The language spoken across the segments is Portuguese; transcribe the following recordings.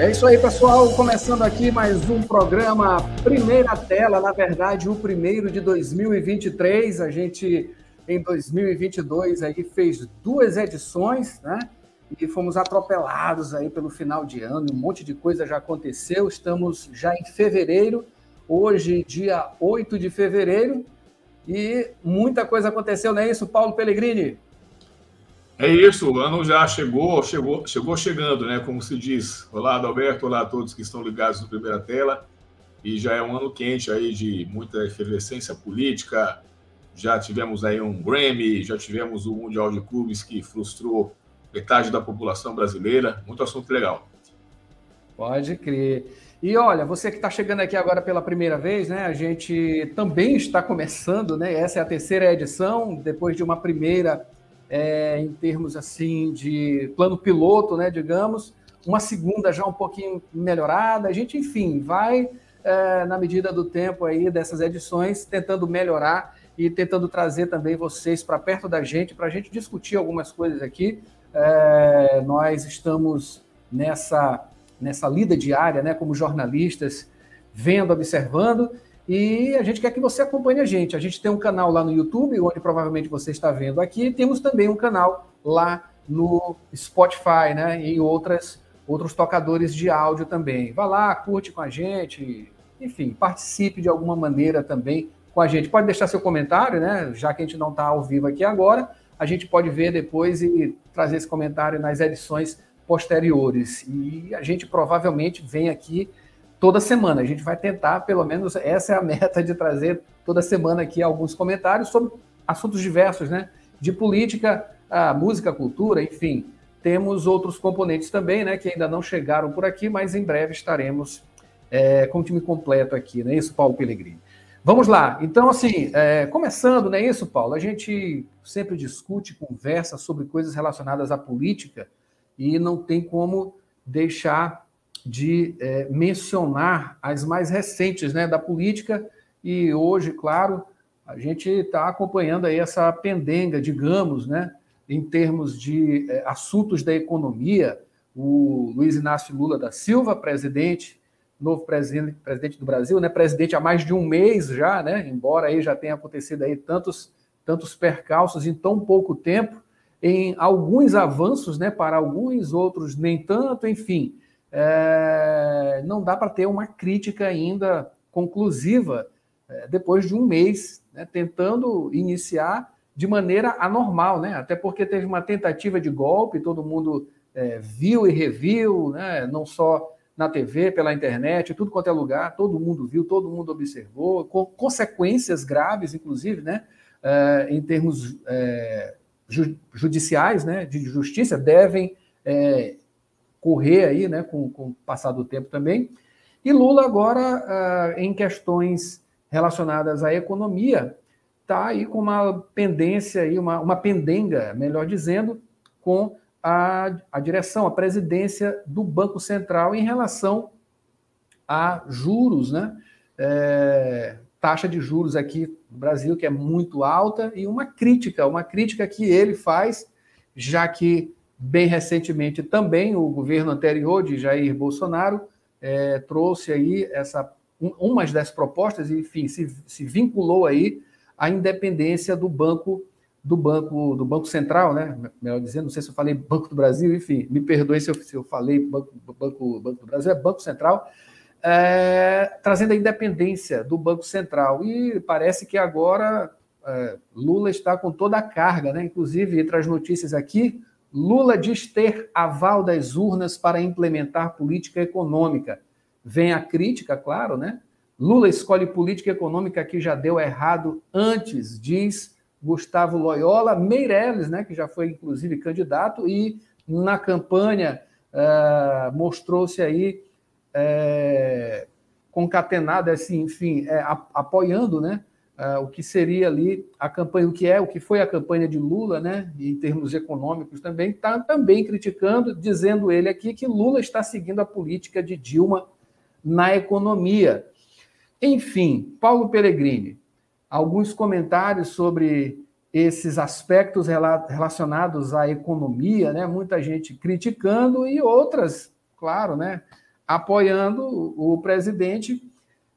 É isso aí, pessoal. Começando aqui mais um programa Primeira Tela, na verdade, o primeiro de 2023. A gente, em 2022, aí fez duas edições, né? E fomos atropelados aí pelo final de ano, um monte de coisa já aconteceu. Estamos já em fevereiro, hoje, dia 8 de fevereiro, e muita coisa aconteceu, não é isso, Paulo Pellegrini? É isso, o ano já chegou, chegou, chegou chegando, né? Como se diz. Olá, Adalberto, olá a todos que estão ligados no Primeira Tela. E já é um ano quente aí de muita efervescência política. Já tivemos aí um Grammy, já tivemos o Mundial de Clubes que frustrou metade da população brasileira. Muito assunto legal. Pode crer. E olha, você que está chegando aqui agora pela primeira vez, né? A gente também está começando, né? Essa é a terceira edição, depois de uma primeira é, em termos assim de plano piloto, né, digamos, uma segunda já um pouquinho melhorada. A gente, enfim, vai é, na medida do tempo aí dessas edições tentando melhorar e tentando trazer também vocês para perto da gente para a gente discutir algumas coisas aqui. É, nós estamos nessa nessa lida diária, né, como jornalistas, vendo, observando e a gente quer que você acompanhe a gente. A gente tem um canal lá no YouTube, onde provavelmente você está vendo aqui. Temos também um canal lá no Spotify, né? E outras, outros tocadores de áudio também. Vá lá, curte com a gente, enfim, participe de alguma maneira também com a gente. Pode deixar seu comentário, né? Já que a gente não está ao vivo aqui agora, a gente pode ver depois e trazer esse comentário nas edições posteriores. E a gente provavelmente vem aqui toda semana. A gente vai tentar, pelo menos, essa é a meta de trazer toda semana aqui alguns comentários sobre assuntos diversos, né? De política, música, cultura, enfim. Temos outros componentes também, né? Que ainda não chegaram por aqui, mas em breve estaremos é, com o time completo aqui, não é isso, Paulo Pellegrini? Vamos lá. Então, assim, é, começando, não é isso, Paulo? A gente sempre discute, conversa sobre coisas relacionadas à política e não tem como deixar de é, mencionar as mais recentes né, da política, e hoje, claro, a gente está acompanhando aí essa pendenga, digamos, né, em termos de é, assuntos da economia. O Luiz Inácio Lula da Silva, presidente, novo presidente, presidente do Brasil, né, presidente há mais de um mês já, né, embora aí já tenha acontecido aí tantos, tantos percalços em tão pouco tempo, em alguns avanços, né, para alguns, outros nem tanto, enfim é, não dá para ter uma crítica ainda conclusiva é, depois de um mês, né, tentando iniciar de maneira anormal, né? até porque teve uma tentativa de golpe, todo mundo é, viu e reviu, né? não só na TV, pela internet, tudo quanto é lugar, todo mundo viu, todo mundo observou, com consequências graves, inclusive, né? É, em termos é, ju judiciais, né? de justiça, devem é, correr aí, né, com, com o passar do tempo também. E Lula agora, uh, em questões relacionadas à economia, está aí com uma pendência, aí, uma, uma pendenga, melhor dizendo, com a, a direção, a presidência do Banco Central em relação a juros, né? É, taxa de juros aqui no Brasil que é muito alta e uma crítica, uma crítica que ele faz, já que Bem recentemente também o governo anterior de Jair Bolsonaro é, trouxe aí essa um, umas das propostas, enfim, se, se vinculou aí à independência do banco do banco do banco central, né? Melhor dizendo, não sei se eu falei Banco do Brasil, enfim, me perdoe se eu, se eu falei banco, banco, banco do Brasil, é Banco Central, é, trazendo a independência do Banco Central. E parece que agora é, Lula está com toda a carga, né? Inclusive, entre as notícias aqui, Lula diz ter aval das urnas para implementar política econômica. Vem a crítica, claro, né? Lula escolhe política econômica que já deu errado antes, diz Gustavo Loyola Meirelles, né, que já foi inclusive candidato e na campanha uh, mostrou-se aí uh, concatenado, assim, enfim, uh, apoiando, né, uh, o que seria ali a campanha, o que é, o que foi a campanha de Lula, né, em termos econômicos também, está também criticando, dizendo ele aqui que Lula está seguindo a política de Dilma na economia. Enfim, Paulo Peregrini, alguns comentários sobre esses aspectos relacionados à economia, né? Muita gente criticando e outras, claro, né? apoiando o presidente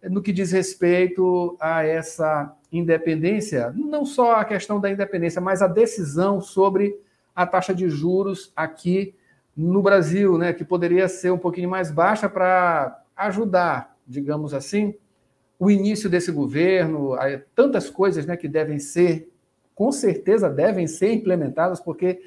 no que diz respeito a essa independência, não só a questão da independência, mas a decisão sobre a taxa de juros aqui no Brasil, né, que poderia ser um pouquinho mais baixa para ajudar, digamos assim, o início desse governo, tantas coisas né, que devem ser, com certeza devem ser implementadas, porque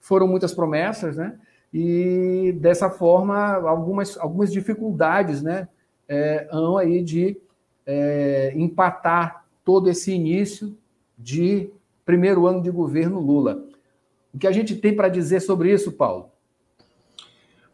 foram muitas promessas, né? E dessa forma, algumas, algumas dificuldades, né? É, hão aí de é, empatar todo esse início de primeiro ano de governo Lula. O que a gente tem para dizer sobre isso, Paulo?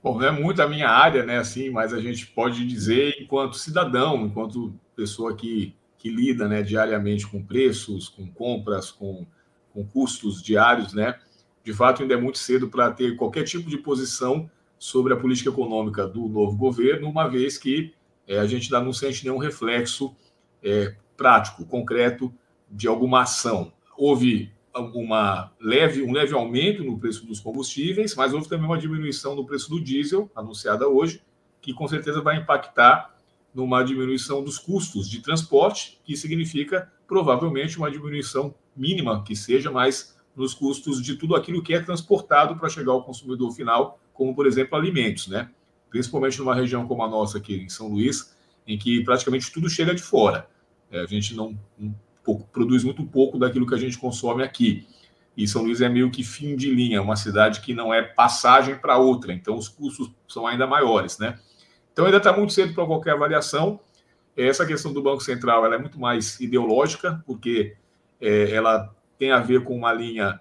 Bom, não é muito a minha área, né, assim, mas a gente pode dizer enquanto cidadão, enquanto pessoa que, que lida, né, diariamente com preços, com compras, com, com custos diários, né, de fato ainda é muito cedo para ter qualquer tipo de posição sobre a política econômica do novo governo, uma vez que é, a gente não sente nenhum reflexo é, prático, concreto de alguma ação. Houve uma leve, um leve aumento no preço dos combustíveis, mas houve também uma diminuição no preço do diesel, anunciada hoje, que com certeza vai impactar numa diminuição dos custos de transporte, que significa provavelmente uma diminuição mínima que seja, mas nos custos de tudo aquilo que é transportado para chegar ao consumidor final, como por exemplo alimentos, né? Principalmente numa região como a nossa aqui em São Luís, em que praticamente tudo chega de fora. É, a gente não, não pouco, produz muito pouco daquilo que a gente consome aqui. E São Luís é meio que fim de linha, uma cidade que não é passagem para outra, então os custos são ainda maiores, né? Então ainda está muito cedo para qualquer avaliação. Essa questão do Banco Central ela é muito mais ideológica, porque é, ela tem a ver com uma linha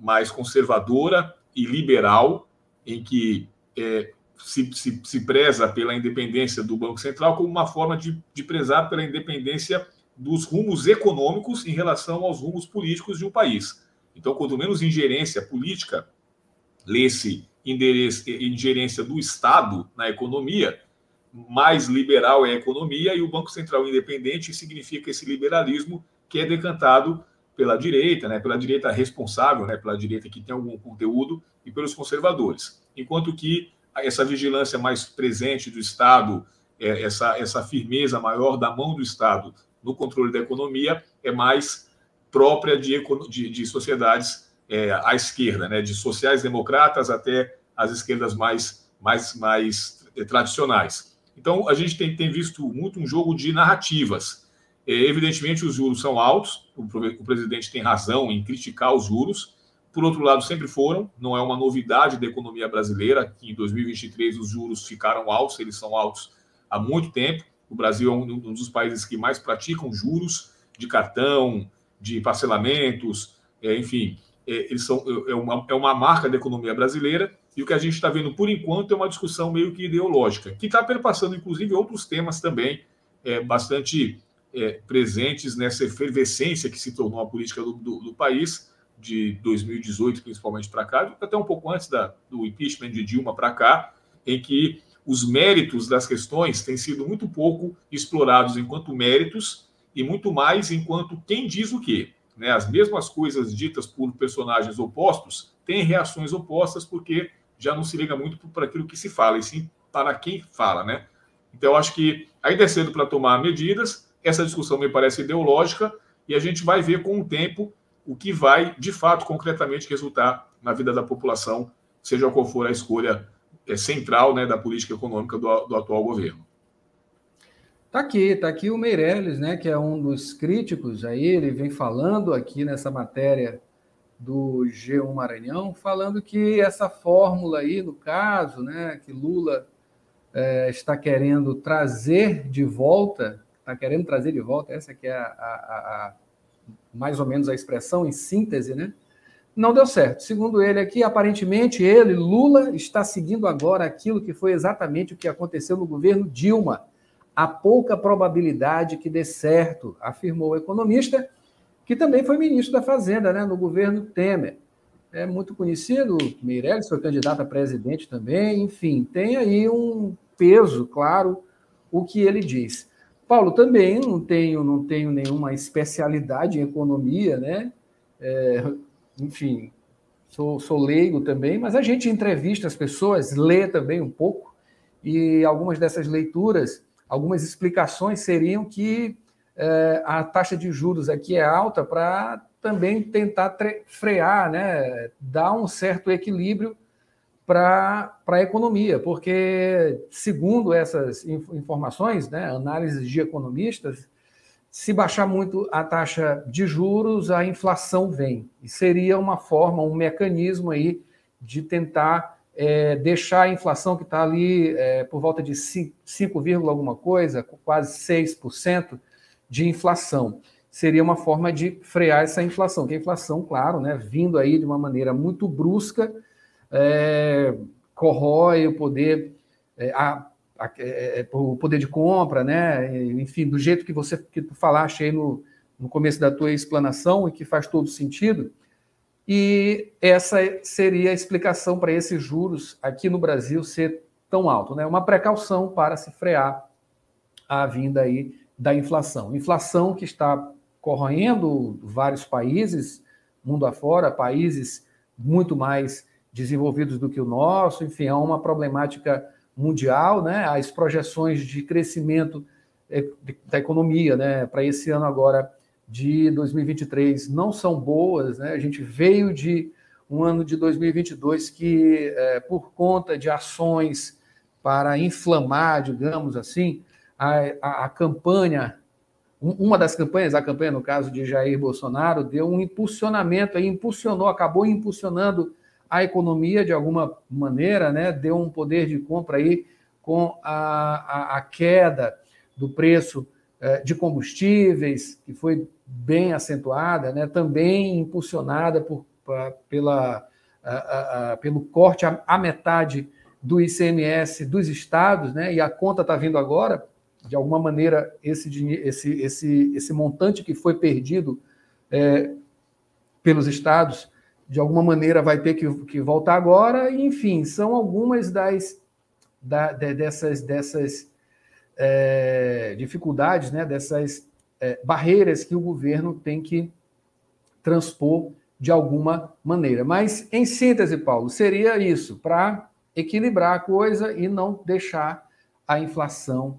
mais conservadora e liberal, em que é, se, se, se, preza pela independência do Banco Central como uma forma de, de prezar pela independência dos rumos econômicos em relação aos rumos políticos de um país. Então, quanto menos ingerência política, lê-se ingerência do Estado na economia, mais liberal é a economia e o Banco Central independente significa esse liberalismo que é decantado pela direita, né, pela direita responsável, né, pela direita que tem algum conteúdo e pelos conservadores. Enquanto que essa vigilância mais presente do Estado, é, essa, essa firmeza maior da mão do Estado no controle da economia é mais própria de, de, de sociedades é, à esquerda, né, de sociais-democratas até as esquerdas mais, mais, mais é, tradicionais. Então, a gente tem, tem visto muito um jogo de narrativas. É, evidentemente, os juros são altos, o, o presidente tem razão em criticar os juros, por outro lado, sempre foram, não é uma novidade da economia brasileira, que em 2023 os juros ficaram altos, eles são altos há muito tempo. O Brasil é um dos países que mais praticam juros de cartão, de parcelamentos, é, enfim, é, eles são, é, uma, é uma marca da economia brasileira. E o que a gente está vendo por enquanto é uma discussão meio que ideológica, que está perpassando, inclusive, outros temas também é, bastante é, presentes nessa efervescência que se tornou a política do, do, do país, de 2018, principalmente para cá, até um pouco antes da, do impeachment de Dilma para cá, em que os méritos das questões têm sido muito pouco explorados enquanto méritos e muito mais enquanto quem diz o quê. Né? As mesmas coisas ditas por personagens opostos têm reações opostas porque já não se liga muito para aquilo que se fala, e sim para quem fala. Né? Então, acho que ainda é cedo para tomar medidas, essa discussão me parece ideológica e a gente vai ver com o tempo o que vai, de fato, concretamente resultar na vida da população, seja qual for a escolha é, central né, da política econômica do, do atual governo. Tá aqui, tá aqui o Meirelles, né, que é um dos críticos aí, ele vem falando aqui nessa matéria do G1 Maranhão, falando que essa fórmula aí, no caso, né, que Lula é, está querendo trazer de volta, está querendo trazer de volta, essa que é a, a, mais ou menos a expressão em síntese, né, não deu certo. Segundo ele aqui, aparentemente ele, Lula, está seguindo agora aquilo que foi exatamente o que aconteceu no governo Dilma. Há pouca probabilidade que dê certo, afirmou o economista, que também foi ministro da Fazenda né, no governo Temer. É muito conhecido, Meirelles foi candidato a presidente também, enfim, tem aí um peso, claro, o que ele diz. Paulo, também não tenho, não tenho nenhuma especialidade em economia, né? É, enfim, sou, sou leigo também, mas a gente entrevista as pessoas, lê também um pouco, e algumas dessas leituras, algumas explicações seriam que é, a taxa de juros aqui é alta para também tentar frear, né, dar um certo equilíbrio para a economia, porque, segundo essas informações, né, análises de economistas, se baixar muito a taxa de juros, a inflação vem. E seria uma forma, um mecanismo aí de tentar é, deixar a inflação que está ali é, por volta de 5, 5, alguma coisa, quase 6% de inflação. Seria uma forma de frear essa inflação, que a inflação, claro, né, vindo aí de uma maneira muito brusca, é, corrói o poder, é, a, a, é, é, o poder de compra, né? Enfim, do jeito que você que tu falaste aí no, no começo da tua explanação e que faz todo sentido. E essa seria a explicação para esses juros aqui no Brasil ser tão alto, né? Uma precaução para se frear a vinda aí da inflação. Inflação que está corroendo vários países, mundo afora, países muito mais desenvolvidos do que o nosso, enfim, é uma problemática mundial, né? As projeções de crescimento é, da economia, né, para esse ano agora de 2023 não são boas, né? A gente veio de um ano de 2022 que, é, por conta de ações para inflamar, digamos assim, a, a, a campanha uma das campanhas, a campanha no caso de Jair Bolsonaro, deu um impulsionamento, aí impulsionou, acabou impulsionando a economia de alguma maneira, né, deu um poder de compra aí com a, a, a queda do preço eh, de combustíveis, que foi bem acentuada, né, também impulsionada por, pra, pela, a, pelo corte à metade do ICMS dos estados, né, e a conta está vindo agora, de alguma maneira, esse, esse, esse, esse montante que foi perdido é, pelos estados de alguma maneira vai ter que, que voltar agora, e, enfim, são algumas das da, de, dessas, dessas é, dificuldades, né, dessas é, barreiras que o governo tem que transpor de alguma maneira. Mas, em síntese, Paulo, seria isso, para equilibrar a coisa e não deixar a inflação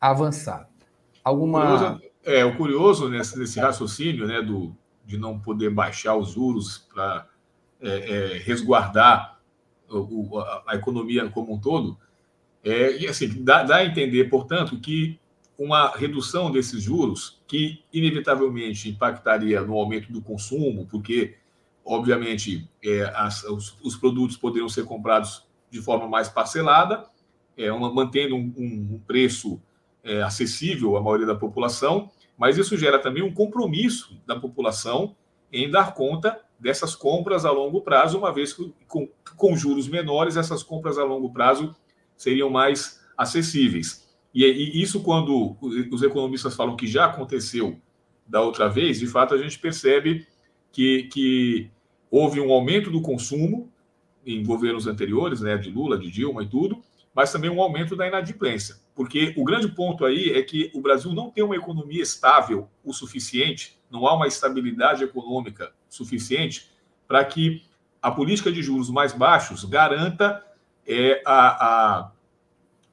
avançar. Alguma. Curioso, é, o curioso nesse, nesse raciocínio né, do, de não poder baixar os juros para é, é, resguardar o, a, a, economia como um todo. É, e assim, dá, dá, a entender, portanto, que uma redução desses juros, que inevitavelmente impactaria no aumento do consumo, porque, obviamente, é, as, os, os, produtos poderiam ser comprados de forma mais parcelada, é, uma, mantendo um, um preço é, acessível à maioria da população, mas isso gera também um compromisso da população em dar conta dessas compras a longo prazo, uma vez que com, com juros menores, essas compras a longo prazo seriam mais acessíveis. E, e, isso, quando os economistas falam que já aconteceu da outra vez, de fato a gente percebe que, que houve um aumento do consumo em governos anteriores, né, de Lula, de Dilma e tudo, mas também um aumento da inadimplência. Porque o grande ponto aí é que o Brasil não tem uma economia estável o suficiente, não há uma estabilidade econômica suficiente para que a política de juros mais baixos garanta é, a, a,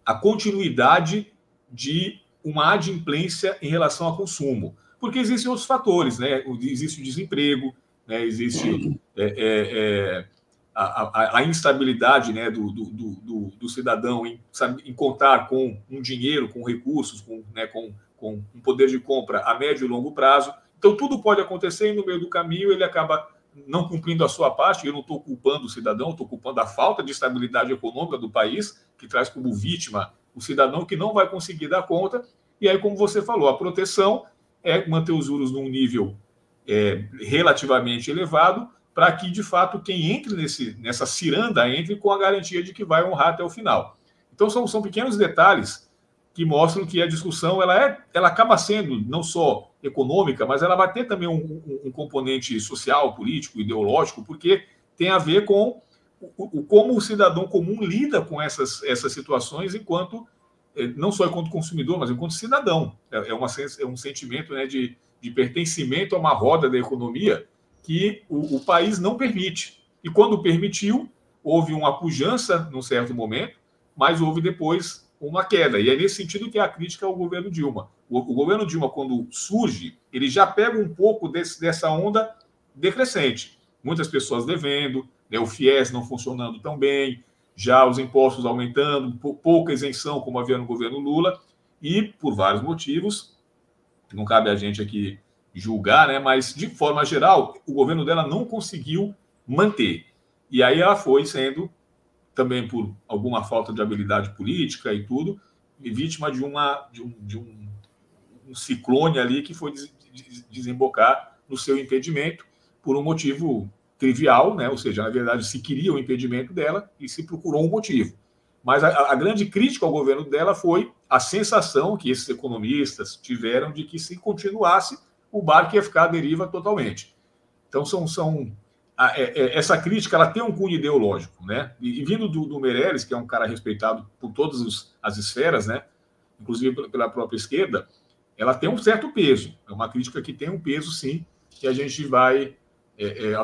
a continuidade de uma adimplência em relação ao consumo. Porque existem outros fatores, né? Existe o desemprego, né? existe é, é, é a, a, a, instabilidade né, do, do, do, do cidadão em, em, contar com um dinheiro, com recursos, com, né, com, com um poder de compra a médio e longo prazo. Então, tudo pode acontecer e no meio do caminho ele acaba não cumprindo a sua parte. Eu não estou culpando o cidadão, estou culpando a falta de estabilidade econômica do país, que traz como vítima o cidadão que não vai conseguir dar conta. E aí, como você falou, a proteção é manter os juros num nível é, relativamente elevado, para que, de fato, quem entre nesse, nessa ciranda entre com a garantia de que vai honrar até o final. Então, são, são pequenos detalhes que mostram que a discussão ela, é, ela acaba sendo não só econômica, mas ela vai ter também um, um, um componente social, político, ideológico, porque tem a ver com o, o, como o cidadão comum lida com essas, essas situações enquanto, eh, não só enquanto consumidor, mas enquanto cidadão. É, é, uma, é um sentimento né, de, de pertencimento a uma roda da economia que o, o país não permite. E quando permitiu, houve uma pujança num certo momento, mas houve depois uma queda. E é nesse sentido que é a crítica ao governo Dilma. O, o governo Dilma, quando surge, ele já pega um pouco desse, dessa onda decrescente. Muitas pessoas devendo, né, o FIES não funcionando tão bem, já os impostos aumentando, pouca isenção, como havia no governo Lula, e por vários motivos, não cabe a gente aqui julgar, né, mas de forma geral, o governo dela não conseguiu manter. E aí ela foi sendo, também por alguma falta de habilidade política e tudo, vítima de, uma, de, um, de um, um ciclone ali que foi desembocar no seu impedimento por um motivo trivial, né? ou seja, na verdade, se queria o impedimento dela e se procurou um motivo. Mas a, a, grande crítica ao governo dela foi a sensação que esses economistas tiveram de que se continuasse, o barco ia ficar à deriva totalmente. Então, são, são a, é, é, essa crítica ela tem um cunho ideológico, né? E, e vindo do, do, Meirelles, que é um cara respeitado por todas os, as esferas, né? Inclusive pela própria esquerda, ela tem um certo peso. É uma crítica que tem um peso, sim, que a gente vai é, é,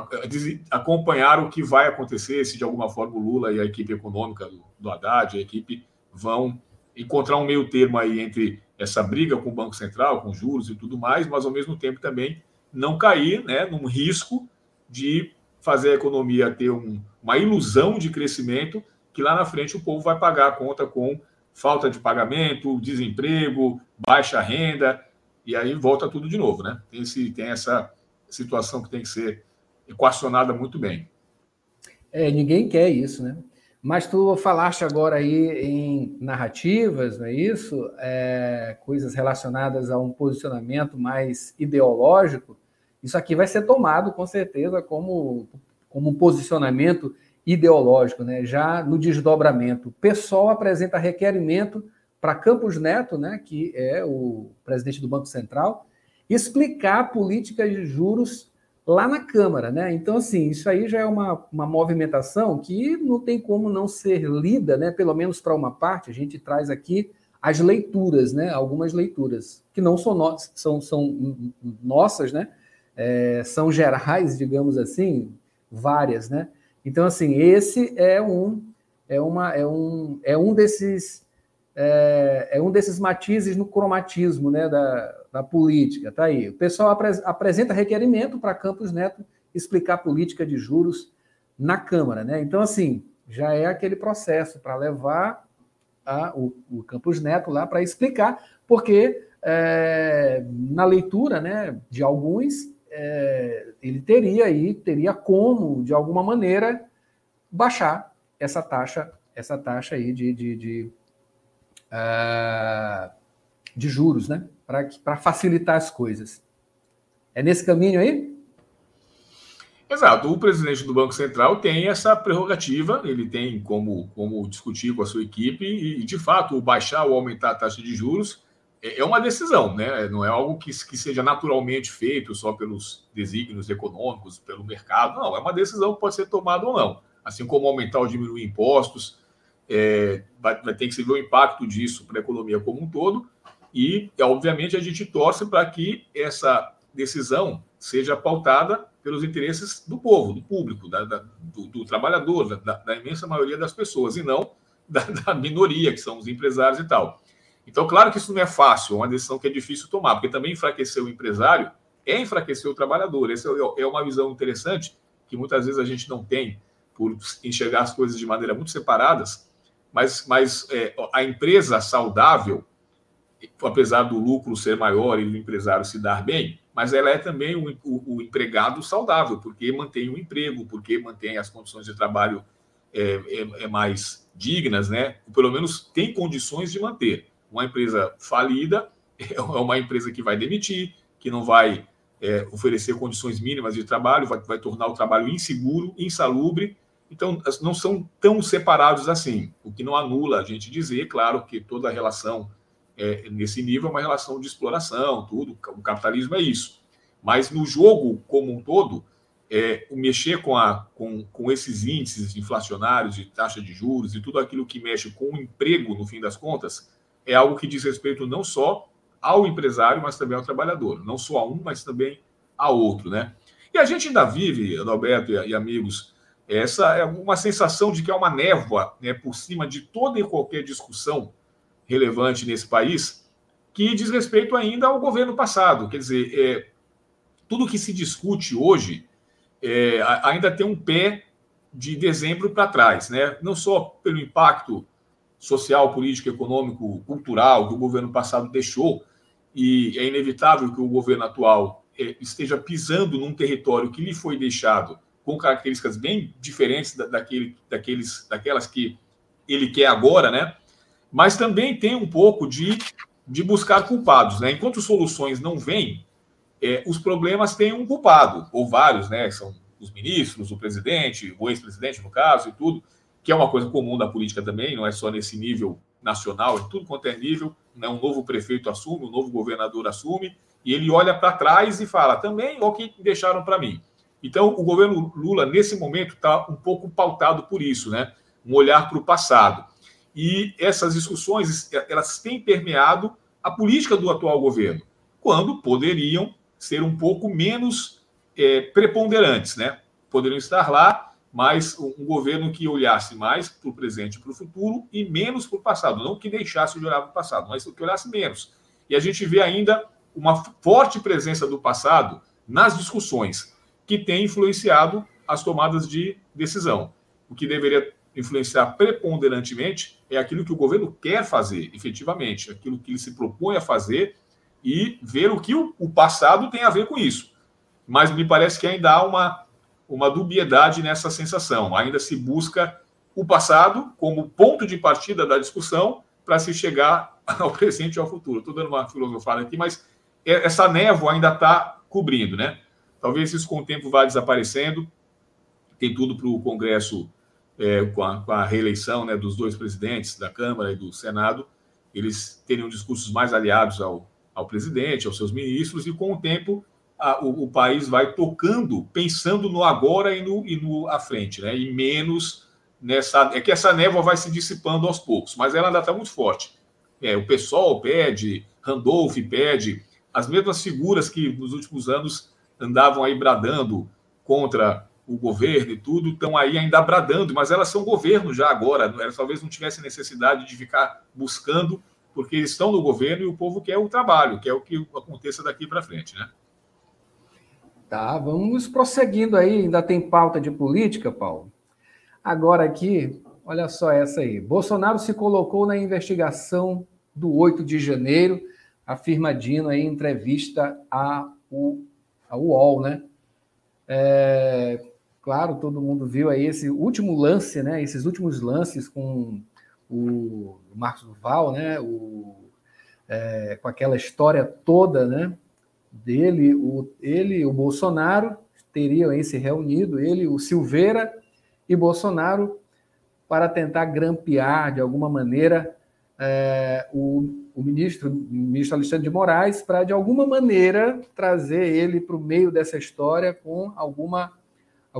acompanhar o que vai acontecer, se de alguma forma o Lula e a equipe econômica do, do Haddad, a equipe, vão encontrar um meio termo aí entre essa briga com o Banco Central, com juros e tudo mais, mas ao mesmo tempo também não cair né, num risco de fazer a economia ter um, uma ilusão de crescimento que lá na frente o povo vai pagar a conta com falta de pagamento, desemprego, baixa renda, e aí volta tudo de novo, né? Tem, esse, tem essa situação que tem que ser equacionada muito bem. É, ninguém quer isso, né? Mas tu falaste agora aí em narrativas, não é isso? É, coisas relacionadas a um posicionamento mais ideológico. Isso aqui vai ser tomado com certeza como, como um posicionamento ideológico, né? Já no desdobramento. O PSOL apresenta requerimento para Campos Neto, né, que é o presidente do Banco Central, explicar a política de juros lá na Câmara, né? Então, assim, isso aí já é uma, uma movimentação que não tem como não ser lida, né? Pelo menos para uma parte, a gente traz aqui as leituras, né? Algumas leituras que não são, no, são, são nossas, né? É, são gerais, digamos assim, várias, né? Então, assim, esse é um é uma é um é um desses é, é um desses matizes no cromatismo, né? Da, da política. Tá aí. O pessoal apres, apresenta requerimento para Campos Neto explicar a política de juros na Câmara, né? Então, assim, já é aquele processo para levar a, o, o, Campos Neto lá para explicar, porque é, na leitura né, de alguns, é, ele teria aí, teria como, de alguma maneira, baixar essa taxa, essa taxa aí de, de, de, uh, de juros, né? Para facilitar as coisas. É nesse caminho aí? Exato. O presidente do Banco Central tem essa prerrogativa, ele tem como, como discutir com a sua equipe e, de fato, baixar ou aumentar a taxa de juros é, é uma decisão, né? Não é algo que, que seja naturalmente feito só pelos desígnios econômicos, pelo mercado. Não, é uma decisão que pode ser tomada ou não. Assim como aumentar ou diminuir impostos, é, vai, vai ter que se ver o impacto disso para a economia como um todo. E, obviamente, a gente torce para que essa decisão seja pautada pelos interesses do povo, do público, da, da, do, do, trabalhador, da, da, imensa maioria das pessoas, e não da, minoria, que são os empresários e tal. Então, claro que isso não é fácil, é uma decisão que é difícil tomar, porque também enfraquecer o empresário é enfraquecer o trabalhador. Essa é, é uma visão interessante que muitas vezes a gente não tem por enxergar as coisas de maneira muito separadas, mas, mas é, a empresa saudável apesar do lucro ser maior e do empresário se dar bem, mas ela é também o, o, o empregado saudável, porque mantém o emprego, porque mantém as condições de trabalho é, é, é mais dignas, né? Pelo menos tem condições de manter. Uma empresa falida é uma empresa que vai demitir, que não vai é, oferecer condições mínimas de trabalho, vai, vai tornar o trabalho inseguro, insalubre. Então, não são tão separados assim, o que não anula a gente dizer, claro, que toda a relação é, nesse nível uma relação de exploração, tudo. O capitalismo é isso. Mas no jogo como um todo, é, o mexer com, a, com, com esses índices inflacionários de taxa de juros e tudo aquilo que mexe com o emprego, no fim das contas, é algo que diz respeito não só ao empresário, mas também ao trabalhador. Não só a um, mas também a outro, né? E a gente ainda vive, Adalberto e, e amigos, Essa é uma sensação de que é uma névoa né, por cima de toda e qualquer discussão relevante nesse país que diz respeito ainda ao governo passado. Quer dizer, é, tudo que se discute hoje é, ainda tem um pé de dezembro para trás, né? não só pelo impacto social, político, econômico, cultural que o governo passado deixou, e é inevitável que o governo atual é, esteja pisando num território que lhe foi deixado com características bem diferentes da, daquele, daqueles, daquelas que ele quer agora, né? Mas também tem um pouco de, de buscar culpados, né? Enquanto soluções não vêm, é, os problemas têm um culpado, ou vários, né? São os ministros, o presidente, o ex-presidente, no caso, e tudo, que é uma coisa comum da política também, não é só nesse nível nacional, em tudo quanto é nível, né? um novo prefeito assume, um novo governador assume, e ele olha para trás e fala também o que deixaram para mim. Então, o governo Lula, nesse momento, está um pouco pautado por isso, né? um olhar para o passado. E essas discussões elas têm permeado a política do atual governo, quando poderiam ser um pouco menos é, preponderantes, né? Poderiam estar lá, mas um governo que olhasse mais para o presente e para o futuro e menos para o passado. Não que deixasse de olhar para o passado, mas que olhasse menos. E a gente vê ainda uma forte presença do passado nas discussões, que tem influenciado as tomadas de decisão. O que deveria influenciar preponderantemente é aquilo que o governo quer fazer, efetivamente, aquilo que ele se propõe a fazer e ver o que o passado tem a ver com isso. Mas me parece que ainda há uma, uma dubiedade nessa sensação. Ainda se busca o passado como ponto de partida da discussão para se chegar ao presente e ao futuro. Estou dando uma filosofada aqui, mas é, essa névoa ainda está cobrindo, né? Talvez isso com o tempo vá desaparecendo. Tem tudo para o Congresso, é, com, a, com, a, reeleição né, dos dois presidentes da Câmara e do Senado, eles teriam discursos mais aliados ao, ao presidente, aos seus ministros, e com o tempo a, o, o, país vai tocando, pensando no agora e no, e no à frente, né? E menos nessa. É que essa névoa vai se dissipando aos poucos, mas ela ainda está muito forte. É, o pessoal pede, Randolph pede, as mesmas figuras que nos últimos anos andavam aí bradando contra o governo e tudo, estão aí ainda bradando, mas elas são governo já agora, elas talvez não tivessem necessidade de ficar buscando, porque eles estão no governo e o povo quer o trabalho, quer o que aconteça daqui para frente, né? Tá, vamos prosseguindo aí, ainda tem pauta de política, Paulo. Agora aqui, olha só essa aí. Bolsonaro se colocou na investigação do 8 de janeiro, afirma Dino em entrevista à UOL, né? É, claro, todo mundo viu aí esse último lance, né? Esses últimos lances com o Marcos Duval, né? O, é, com aquela história toda, né? dele, o, ele o Bolsonaro teriam aí se reunido, ele, o Silveira e Bolsonaro, para tentar grampear de alguma maneira é, o, o, ministro, o ministro Alexandre de Moraes, para de alguma maneira trazer ele para o meio dessa história com alguma,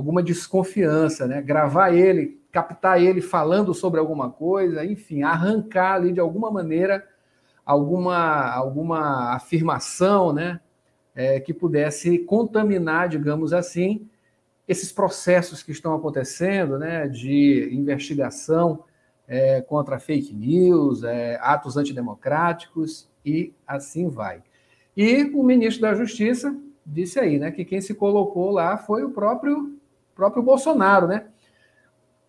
alguma desconfiança, né? gravar ele, captar ele falando sobre alguma coisa, enfim, arrancar ali de alguma maneira alguma, alguma afirmação, né? é, que pudesse contaminar, digamos assim, esses processos que estão acontecendo, né, de investigação é, contra fake news, é, atos antidemocráticos e assim vai. E o ministro da Justiça disse aí, né, que quem se colocou lá foi o próprio próprio Bolsonaro, né?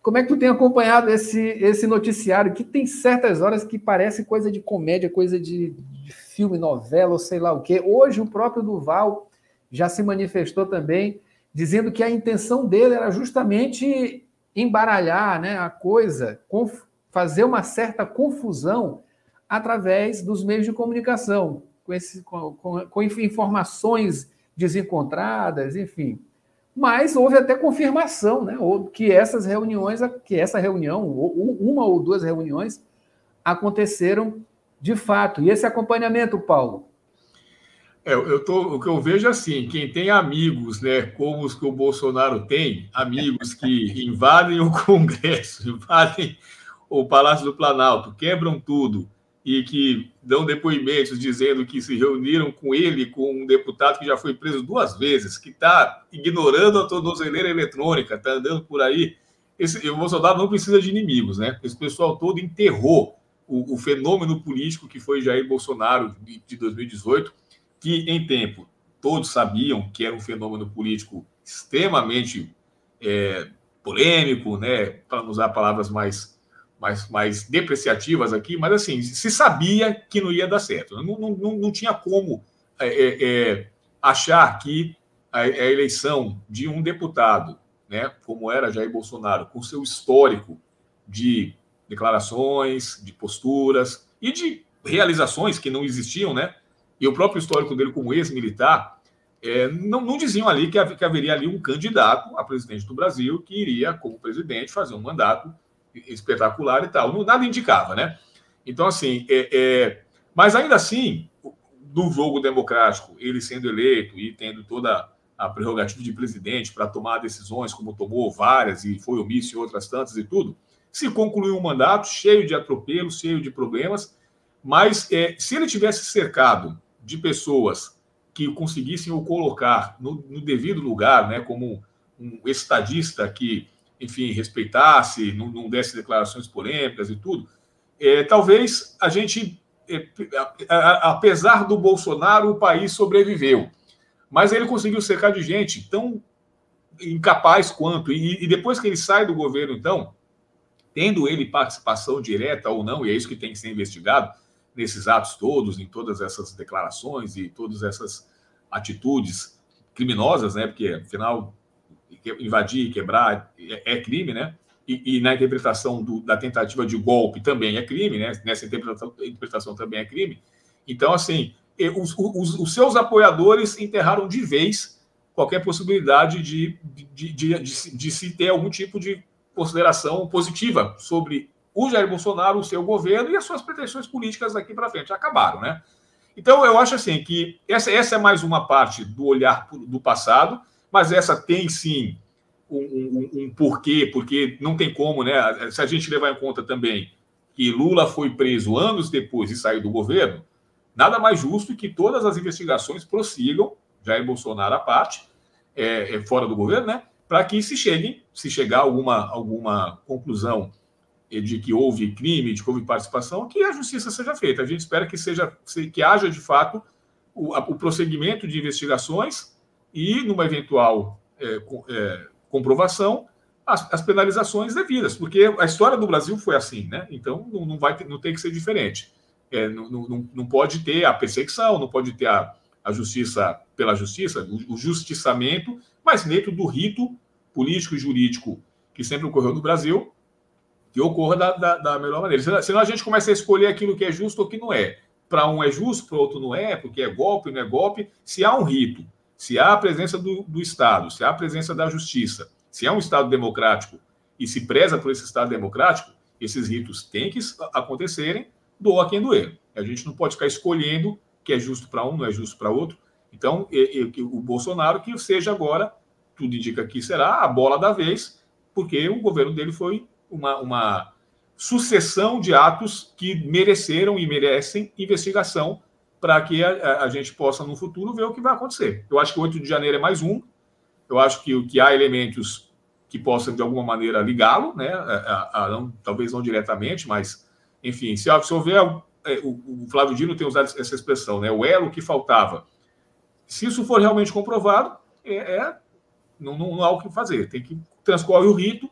Como é que tu tem acompanhado esse, esse noticiário que tem certas horas que parece coisa de comédia, coisa de, de filme, novela ou sei lá o quê? Hoje o próprio Duval já se manifestou também dizendo que a intenção dele era justamente embaralhar né, a coisa, fazer uma certa confusão através dos meios de comunicação, com, esse, com, com, com informações desencontradas, enfim. Mas houve até confirmação, né? Que essas reuniões, que essa reunião, uma ou duas reuniões, aconteceram de fato. E esse acompanhamento, Paulo? É, eu tô, o que eu vejo é assim, quem tem amigos, né, como os que o Bolsonaro tem, amigos que invadem o Congresso, invadem o Palácio do Planalto, quebram tudo e que dão depoimentos dizendo que se reuniram com ele, com um deputado que já foi preso duas vezes, que está ignorando a tornozeleira eletrônica, está andando por aí. Esse, o Bolsonaro não precisa de inimigos, né? Esse pessoal todo enterrou o, o fenômeno político que foi Jair Bolsonaro de, de 2018, que em tempo todos sabiam que era um fenômeno político extremamente é, polêmico, né? Para usar palavras mais mais, mais depreciativas aqui, mas assim, se sabia que não ia dar certo. Não, não, não tinha como é, é, é, achar que a, a, eleição de um deputado, né, como era Jair Bolsonaro, com seu histórico de declarações, de posturas e de realizações que não existiam, né? E o próprio histórico dele como ex-militar, é, não, não, diziam ali que, haveria ali um candidato a presidente do Brasil que iria, como presidente, fazer um mandato espetacular e tal. Nada indicava, né? Então, assim, é, é, mas ainda assim, do jogo democrático, ele sendo eleito e tendo toda a prerrogativa de presidente para tomar decisões, como tomou várias e foi omisso em outras tantas e tudo, se concluiu um mandato cheio de atropelos, cheio de problemas, mas é, se ele tivesse cercado de pessoas que conseguissem o colocar no, no devido lugar, né, como um estadista que enfim, respeitasse, não, não desse declarações polêmicas e tudo, é, talvez a gente, é, apesar do Bolsonaro, o país sobreviveu. Mas ele conseguiu cercar de gente tão incapaz quanto. E, e depois que ele sai do governo, então, tendo ele participação direta ou não, e é isso que tem que ser investigado nesses atos todos, em todas essas declarações e todas essas atitudes criminosas, né? Porque, afinal, invadir, quebrar, é, é crime, né? E, e, na interpretação do, da tentativa de golpe também é crime, né? Nessa interpretação, interpretação também é crime. Então, assim, os, os, os, seus apoiadores enterraram de vez qualquer possibilidade de, de, de, de, de se ter algum tipo de consideração positiva sobre o Jair Bolsonaro, o seu governo e as suas pretensões políticas daqui para frente. Acabaram, né? Então, eu acho assim que essa, essa é mais uma parte do olhar do passado mas essa tem sim um, um, um, porquê, porque não tem como, né? Se a gente levar em conta também que Lula foi preso anos depois e saiu do governo, nada mais justo que todas as investigações prossigam, Jair Bolsonaro à parte, é, é fora do governo, né? Para que se chegue, se chegar alguma, alguma conclusão de que houve crime, de que houve participação, que a justiça seja feita. A gente espera que seja que haja de fato o, o prosseguimento de investigações e, numa eventual é, é, comprovação, as, as, penalizações devidas, porque a história do Brasil foi assim, né? Então não, não vai ter, não tem que ser diferente. É, não, não, não pode ter a perseguição, não pode ter a, a justiça pela justiça, o, o justiçamento, mas dentro do rito político e jurídico que sempre ocorreu no Brasil, que ocorra da, da, da melhor maneira. Senão a gente começa a escolher aquilo que é justo ou que não é. Para um é justo, para outro não é, porque é golpe, não é golpe. Se há um rito se há a presença do, do Estado, se há a presença da justiça, se é um Estado democrático e se preza por esse Estado democrático, esses ritos têm que acontecerem, doa quem doer. A gente não pode ficar escolhendo que é justo para um, não é justo para outro. Então, o Bolsonaro que seja agora, tudo indica que será a bola da vez, porque o governo dele foi uma, uma sucessão de atos que mereceram e merecem investigação para que a, a, gente possa, no futuro, ver o que vai acontecer. Eu acho que 8 de janeiro é mais um. Eu acho que, que há elementos que possam, de alguma maneira, ligá-lo, né? A, a, não, talvez não diretamente, mas, enfim, se, se houver. É, o, o Flávio Dino tem usado essa expressão, né? O elo que faltava. Se isso for realmente comprovado, é, é não, não, não há o que fazer. Tem que transcorre o rito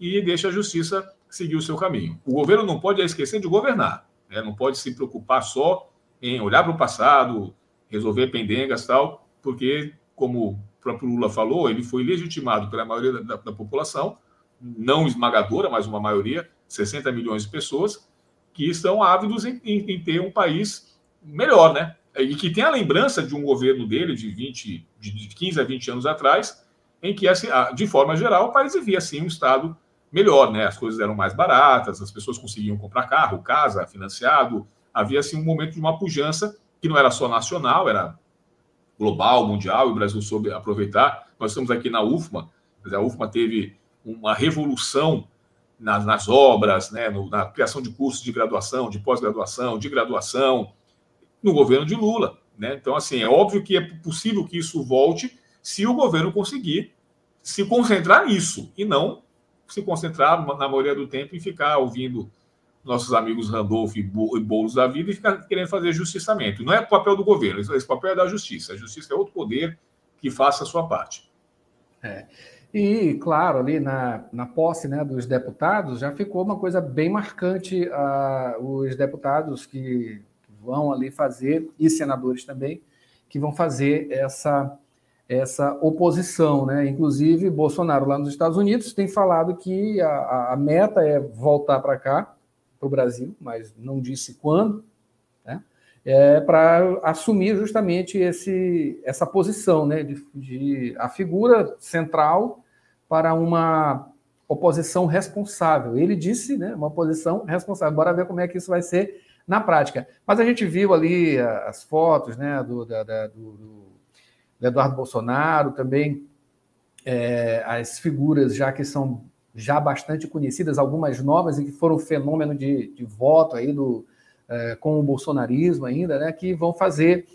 e deixa a justiça seguir o seu caminho. O governo não pode esquecer de governar, né? não pode se preocupar só em olhar para o passado, resolver pendengas tal, porque, como o próprio Lula falou, ele foi legitimado pela maioria da, da população, não esmagadora, mas uma maioria, 60 milhões de pessoas, que estão ávidos em, em, em, ter um país melhor, né? E que tem a lembrança de um governo dele de 20, de 15 a 20 anos atrás, em que, assim, de forma geral, o país vivia assim um estado melhor, né? As coisas eram mais baratas, as pessoas conseguiam comprar carro, casa, financiado, havia assim, um momento de uma pujança que não era só nacional, era global, mundial, e o Brasil soube aproveitar. Nós estamos aqui na UFMA, a UFMA teve uma revolução nas, nas obras, né, no, na criação de cursos de graduação, de pós-graduação, de graduação, no governo de Lula. Né? Então, assim, é óbvio que é possível que isso volte se o governo conseguir se concentrar nisso e não se concentrar, na maioria do tempo, em ficar ouvindo nossos amigos Randolph e Boulos da vida e ficar querendo fazer justiçamento. Não é papel do governo, esse papel é da justiça. A justiça é outro poder que faça a sua parte. É. E, claro, ali na, na posse né, dos deputados, já ficou uma coisa bem marcante uh, os deputados que vão ali fazer, e senadores também, que vão fazer essa, essa oposição. Né? Inclusive, Bolsonaro, lá nos Estados Unidos, tem falado que a, a meta é voltar para cá, para o Brasil, mas não disse quando, né? é, para assumir justamente esse, essa posição, né? de, de a figura central para uma oposição responsável. Ele disse, né, uma oposição responsável. Bora ver como é que isso vai ser na prática. Mas a gente viu ali as fotos, né, do, da, da, do, do Eduardo Bolsonaro, também é, as figuras já que são já bastante conhecidas, algumas novas e que foram fenômeno de, de voto aí do, é, com o bolsonarismo ainda, né, que vão fazer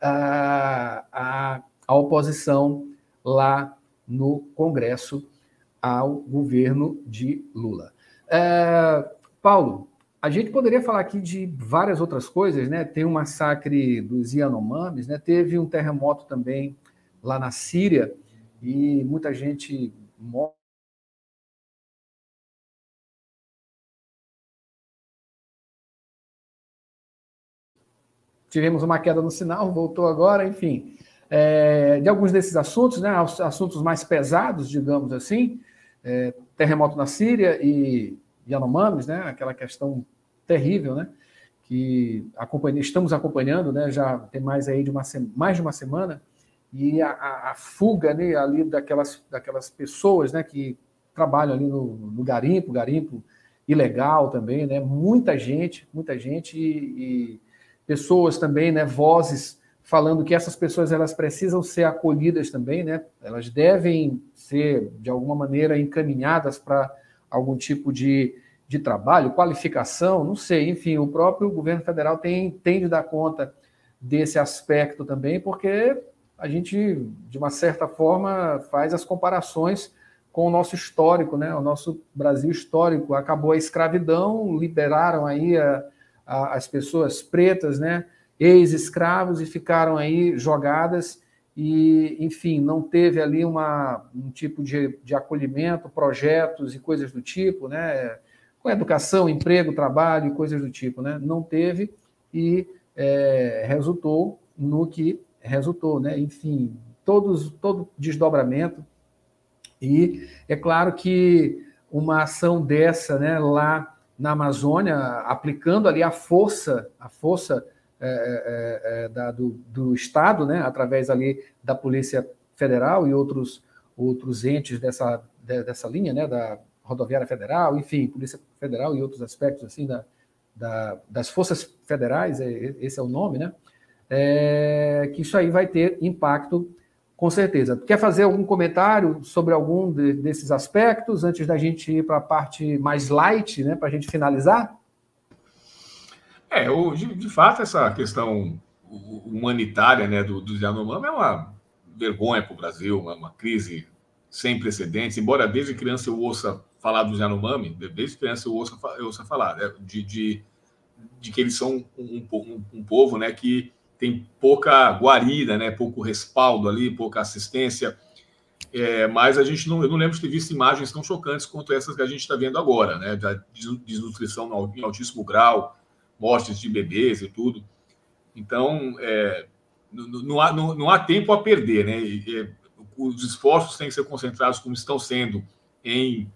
a, a, a oposição lá no Congresso ao governo de Lula. É, Paulo, a gente poderia falar aqui de várias outras coisas, né? Tem o massacre dos Yanomamis, né? Teve um terremoto também lá na Síria e muita gente morre. Tivemos uma queda no sinal, voltou agora, enfim. É, de alguns desses assuntos, né, assuntos mais pesados, digamos assim, é, terremoto na Síria e Yanomamis, né, aquela questão terrível, né, que acompanha, estamos acompanhando, né, já tem mais aí de uma mais de uma semana, e a, a, a fuga né, ali daquelas, daquelas pessoas, né, que trabalham ali no, no garimpo, garimpo ilegal também, né, muita gente, muita gente e, e pessoas também, né, vozes falando que essas pessoas elas precisam ser acolhidas também, né? Elas devem ser de alguma maneira encaminhadas para algum tipo de, de trabalho, qualificação, não sei, enfim, o próprio governo federal tem, tem de dar conta desse aspecto também, porque a gente, de uma certa forma, faz as comparações com o nosso histórico, né? O nosso Brasil histórico acabou a escravidão, liberaram aí a, a, as pessoas pretas, né? ex-escravos e ficaram aí jogadas e, enfim, não teve ali uma, um tipo de, de acolhimento, projetos e coisas do tipo, né? Com educação, emprego, trabalho e coisas do tipo, né? Não teve e é, resultou no que resultou, né? Enfim, todos, todo desdobramento. E é claro que uma ação dessa, né, lá na Amazônia, aplicando ali a força, a força é, é, é, da, do, do, Estado, né, através ali da Polícia Federal e outros, outros entes dessa, dessa linha, né, da Rodoviária Federal, enfim, Polícia Federal e outros aspectos assim da, da, das forças federais, esse é o nome, né, é, que isso aí vai ter impacto com certeza. Quer fazer algum comentário sobre algum de, desses aspectos antes da gente ir para a parte mais light, né, para a gente finalizar? É, o, de, de, fato, essa questão humanitária né, do, do Yanomami é uma vergonha para o Brasil, uma, uma, crise sem precedentes. Embora desde criança eu ouça falar dos Yanomami, desde criança eu ouça, eu ouça falar né, de, de, de, que eles são um, um, um, povo né, que tem pouca guarida, né, pouco respaldo ali, pouca assistência. É, mas a gente não, eu não lembro de ter visto imagens tão chocantes quanto essas que a gente está vendo agora, né, da desnutrição em altíssimo grau, mortes de bebês e tudo. Então, é, não, há, não, não, há tempo a perder, né? E, os esforços têm que ser concentrados, como estão sendo, em,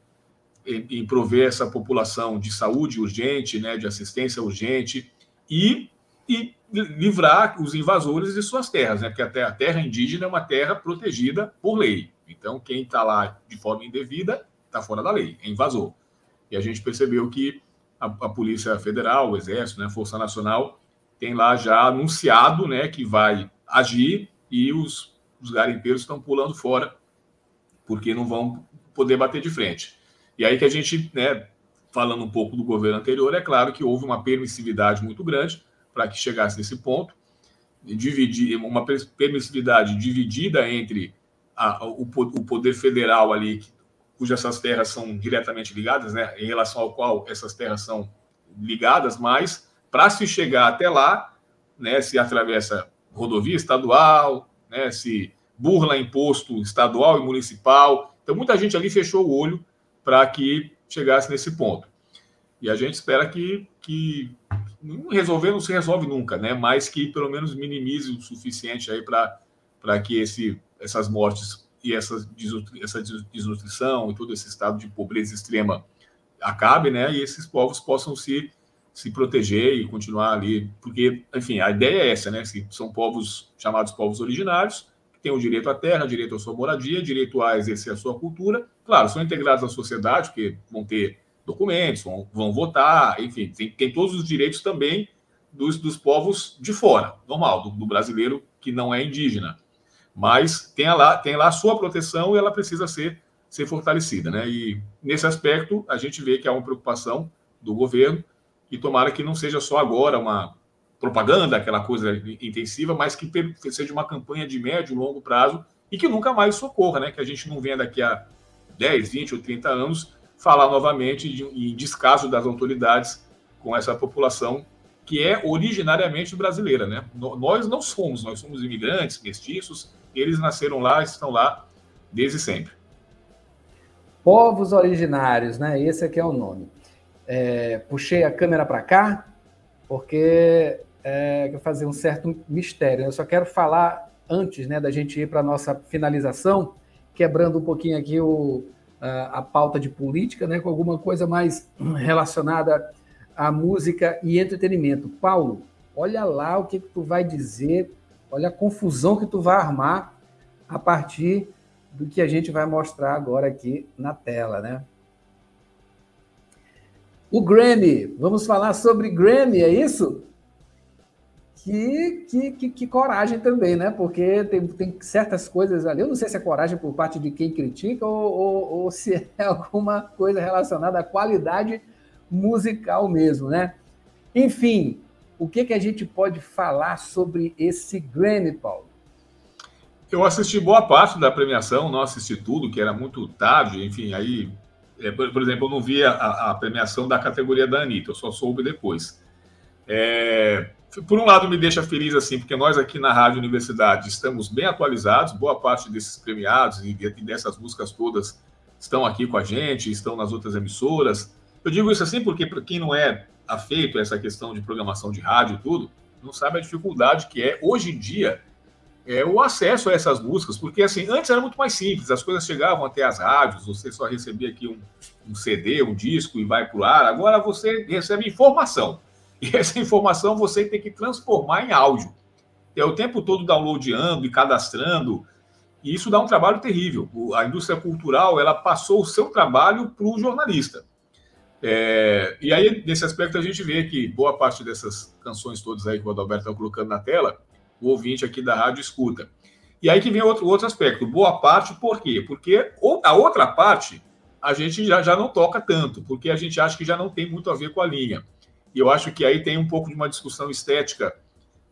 em, em, prover essa população de saúde urgente, né, de assistência urgente e, e livrar os invasores de suas terras, né? Porque a terra, a terra indígena é uma terra protegida por lei. Então, quem está lá de forma indevida está fora da lei, é invasor. E a gente percebeu que a, a Polícia Federal, o Exército, né, a Força Nacional, tem lá já anunciado né, que vai agir e os, os garimpeiros estão pulando fora porque não vão poder bater de frente. E aí que a gente né, falando um pouco do governo anterior, é claro que houve uma permissividade muito grande para que chegasse nesse ponto, dividir uma permissividade dividida entre a, o, o, poder federal ali, cujas essas terras são diretamente ligadas, né, em relação ao qual essas terras são ligadas, mas para se chegar até lá, né, se atravessa rodovia estadual, né, se burla imposto estadual e municipal. Então, muita gente ali fechou o olho para que chegasse nesse ponto. E a gente espera que, que resolver não se resolve nunca, né? mas que pelo menos minimize o suficiente aí para que esse, essas mortes e essa, essa desnutrição e todo esse estado de pobreza extrema acabe, né? E esses povos possam se, se proteger e continuar ali, porque, enfim, a ideia é essa, né? São povos chamados povos originários, que têm o direito à terra, direito à sua moradia, direito a exercer a sua cultura. Claro, são integrados à sociedade, porque vão ter documentos, vão, vão votar, enfim, tem, tem, todos os direitos também dos, dos povos de fora, normal, do, do brasileiro que não é indígena mas tem lá, tem lá a sua proteção e ela precisa ser, ser fortalecida. Né? E nesse aspecto, a gente vê que há uma preocupação do governo e tomara que não seja só agora uma propaganda, aquela coisa intensiva, mas que seja uma campanha de médio e longo prazo e que nunca mais socorra, né? que a gente não venha daqui a 10, 20 ou 30 anos falar novamente de, em descaso das autoridades com essa população que é originariamente brasileira. Né? Nós não somos, nós somos imigrantes, mestiços, eles nasceram lá, estão lá desde sempre. Povos originários, né? Esse aqui é o nome. É, puxei a câmera para cá porque é, eu fazer um certo mistério. Eu só quero falar antes, né, da gente ir para nossa finalização, quebrando um pouquinho aqui o, a, pauta de política, né, com alguma coisa mais relacionada à música e entretenimento. Paulo, olha lá o que, que tu vai dizer Olha a confusão que tu vai armar a partir do que a gente vai mostrar agora aqui na tela, né? O Grammy, vamos falar sobre Grammy, é isso? Que, que, que, que, coragem também, né? Porque tem, tem certas coisas ali. Eu não sei se é coragem por parte de quem critica ou, ou, ou se é alguma coisa relacionada à qualidade musical mesmo, né? Enfim, o que, que a gente pode falar sobre esse Grammy, Paulo? Eu assisti boa parte da premiação, não assisti tudo, que era muito tarde, enfim, aí, é, por, exemplo, eu não vi a, a, premiação da categoria da Anitta, eu só soube depois. É, por um lado, me deixa feliz, assim, porque nós aqui na Rádio Universidade estamos bem atualizados, boa parte desses premiados e, dessas músicas todas estão aqui com a gente, estão nas outras emissoras. Eu digo isso assim porque, para quem não é afeito a essa questão de programação de rádio e tudo, não sabe a dificuldade que é, hoje em dia, é o acesso a essas músicas, porque assim, antes era muito mais simples, as coisas chegavam até as rádios, você só recebia aqui um, um CD, um disco e vai para o ar, agora você recebe informação, e essa informação você tem que transformar em áudio. É o tempo todo downloadando e cadastrando, e isso dá um trabalho terrível. A indústria cultural, ela passou o seu trabalho para o jornalista. É, e aí, nesse aspecto, a gente vê que boa parte dessas canções todas aí que o Adalberto está colocando na tela, o ouvinte aqui da rádio escuta. E aí que vem outro, outro aspecto, boa parte, por quê? Porque a outra parte a gente já, já não toca tanto, porque a gente acha que já não tem muito a ver com a linha. E eu acho que aí tem um pouco de uma discussão estética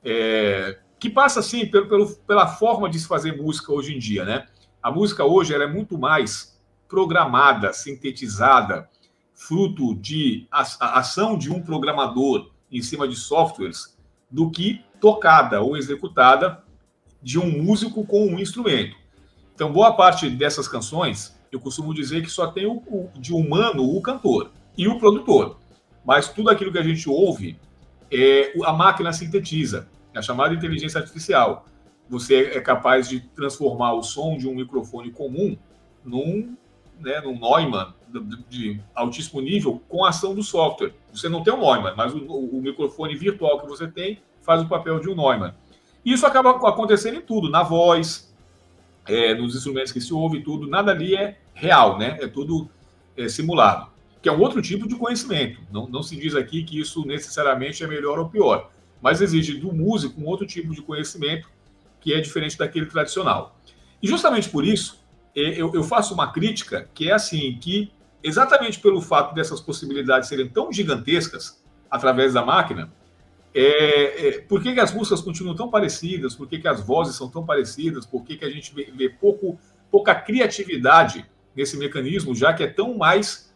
é, que passa, assim, pelo, pelo, pela forma de se fazer música hoje em dia, né? A música hoje ela é muito mais programada, sintetizada, fruto de ação de um programador em cima de softwares do que tocada ou executada de um músico com um instrumento. Então, boa parte dessas canções, eu costumo dizer que só tem o, o de humano o cantor e o produtor. Mas tudo aquilo que a gente ouve, é, a máquina sintetiza, é a chamada inteligência artificial. Você é capaz de transformar o som de um microfone comum num, né, num Neumann, de altíssimo nível com a ação do software. Você não tem um Neumann, mas o, o microfone virtual que você tem faz o papel de um Neumann. E isso acaba acontecendo em tudo, na voz, é, nos instrumentos que se ouve, tudo. Nada ali é real, né? É tudo é, simulado. Que é um outro tipo de conhecimento. Não, não se diz aqui que isso necessariamente é melhor ou pior, mas exige do músico um outro tipo de conhecimento que é diferente daquele tradicional. E justamente por isso, é, eu, eu faço uma crítica que é assim, que exatamente pelo fato dessas possibilidades serem tão gigantescas através da máquina, é, é, por que, que, as músicas continuam tão parecidas? Por que, que as vozes são tão parecidas? Por que, que a gente vê, vê pouco, pouca criatividade nesse mecanismo, já que é tão mais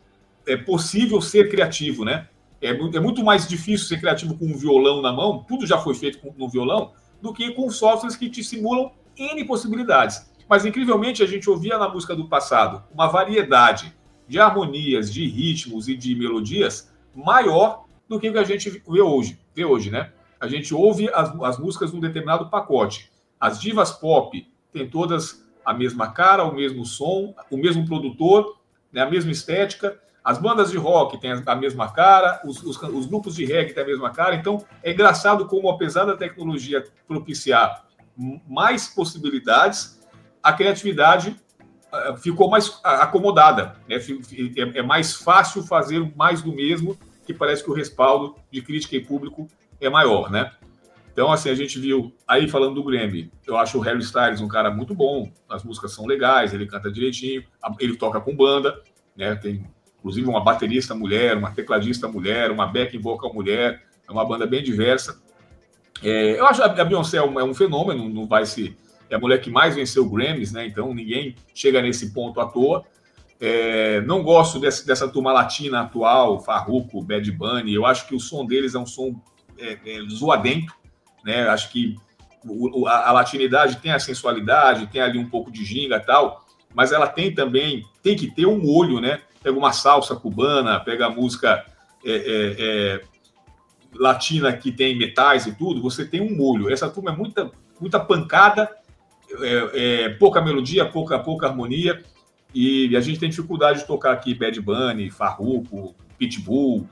é, possível ser criativo, né? É, é, muito mais difícil ser criativo com um violão na mão, tudo já foi feito com, no violão, do que com softwares que te simulam N possibilidades. Mas, incrivelmente, a gente ouvia na música do passado uma variedade de harmonias, de ritmos e de melodias maior do que o que a gente vê hoje, vê hoje né? A gente ouve as, as músicas num determinado pacote. As divas pop têm todas a mesma cara, o mesmo som, o mesmo produtor, né, a mesma estética. As bandas de rock têm a mesma cara, os, os, os, grupos de reggae têm a mesma cara. Então, é engraçado como, apesar da tecnologia propiciar mais possibilidades, a criatividade uh, ficou mais acomodada. Né? É, é mais fácil fazer mais do mesmo que parece que o respaldo de crítica e público é maior, né? Então, assim, a gente viu, aí falando do Grammy, eu acho o Harry Styles um cara muito bom, as músicas são legais, ele canta direitinho, ele toca com banda, né? Tem, inclusive, uma baterista mulher, uma tecladista mulher, uma backing vocal mulher, é uma banda bem diversa. É, eu acho que a Beyoncé é um, é um, fenômeno, não vai se... É a mulher que mais venceu Grammys, né? Então, ninguém chega nesse ponto à toa. É, não gosto desse, dessa turma latina atual, Farruko, Bad Bunny. Eu acho que o som deles é um som é, é, zoadento, né? Acho que o, a, a, latinidade tem a sensualidade, tem ali um pouco de ginga e tal, mas ela tem também, tem que ter um olho, né? Pega uma salsa cubana, pega a música é, é, é latina que tem metais e tudo, você tem um molho. Essa turma é muita, muita pancada, pouca melodia, pouca, pouca harmonia. E a gente tem dificuldade de tocar aqui Bad Bunny, Farruko, Pitbull.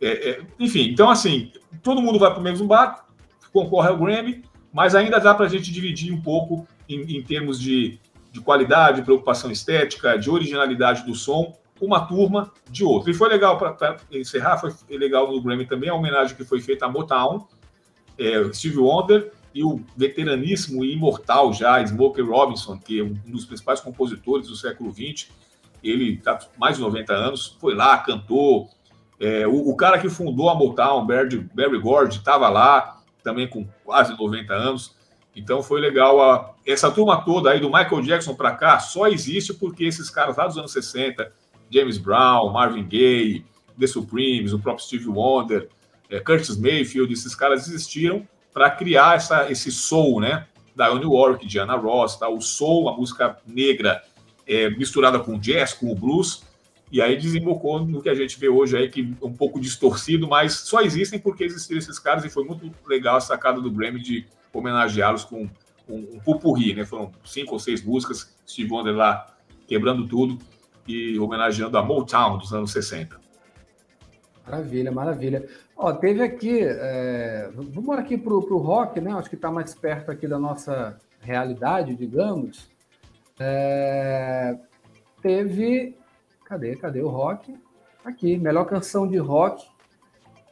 É, é, enfim, então assim, todo mundo vai para o mesmo barco, concorre ao Grammy, mas ainda dá para a gente dividir um pouco em, em termos de, de qualidade, preocupação estética, de originalidade do som, uma turma de outra. E foi legal para encerrar, foi legal no Grammy também a homenagem que foi feita a Motown, é, Steve Wonder e o veteraníssimo e imortal já, Smokey Robinson, que é um dos principais compositores do século XX, ele está mais de 90 anos, foi lá, cantou. É, o, o, cara que fundou a Motown, Barry, Barry Gordy, estava lá, também com quase 90 anos. Então foi legal. A, essa turma toda aí, do Michael Jackson para cá, só existe porque esses caras lá dos anos 60, James Brown, Marvin Gaye, The Supremes, o próprio Steve Wonder, é, Curtis Mayfield, esses caras existiram para criar essa, esse soul, né? Da New York, de Anna Ross, tá? o soul, a música negra é, misturada com jazz, com o blues, e aí desembocou no que a gente vê hoje aí, que é um pouco distorcido, mas só existem porque existiram esses caras, e foi muito legal a sacada do Grammy de homenageá-los com um, um pupurri, né? Foram cinco ou seis músicas, Steve Wonder lá quebrando tudo e homenageando a Motown dos anos 60. Maravilha, maravilha. Ó, teve aqui, é, vamos aqui para o rock, né? Acho que está mais perto aqui da nossa realidade, digamos. É, teve, cadê, cadê o rock? Aqui, melhor canção de rock,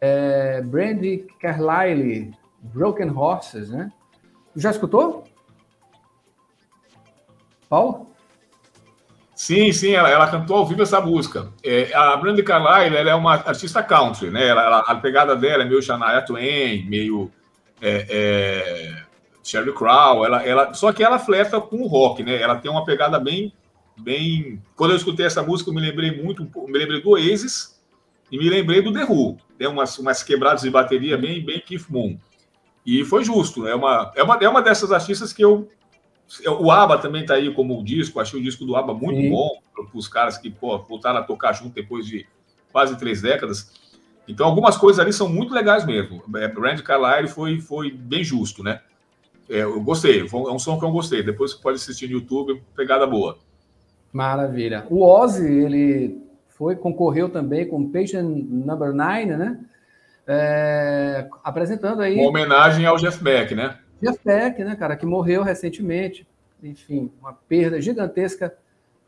é, Brandy Carlile, Broken Horses, né? Já escutou? Paulo? Sim, sim, ela, ela, cantou ao vivo essa música. É, a Brandy Carlile ela é uma artista country, né? Ela, ela, a pegada dela é meio Shania Twain, meio é, é, Sheryl Crow. Ela, ela, só que ela fleta com o rock, né? Ela tem uma pegada bem, bem. Quando eu escutei essa música, eu me lembrei muito, me lembrei do Oasis e me lembrei do The Who. Tem umas, umas quebradas de bateria bem, bem Keith Moon. E foi justo. É uma, é uma, é uma dessas artistas que eu o ABBA também está aí como disco, achei o disco do ABBA muito Sim. bom para os caras que pô, voltaram a tocar junto depois de quase três décadas. Então, algumas coisas ali são muito legais mesmo. É, Randy Carlyle foi, foi bem justo, né? É, eu gostei, é um som que eu gostei. Depois você pode assistir no YouTube, pegada boa. Maravilha. O Ozzy, ele foi, concorreu também com Patient Number 9, né? É, apresentando aí. Uma homenagem ao Jeff Beck, né? Jeff Beck, né, cara, que morreu recentemente. Enfim, uma perda gigantesca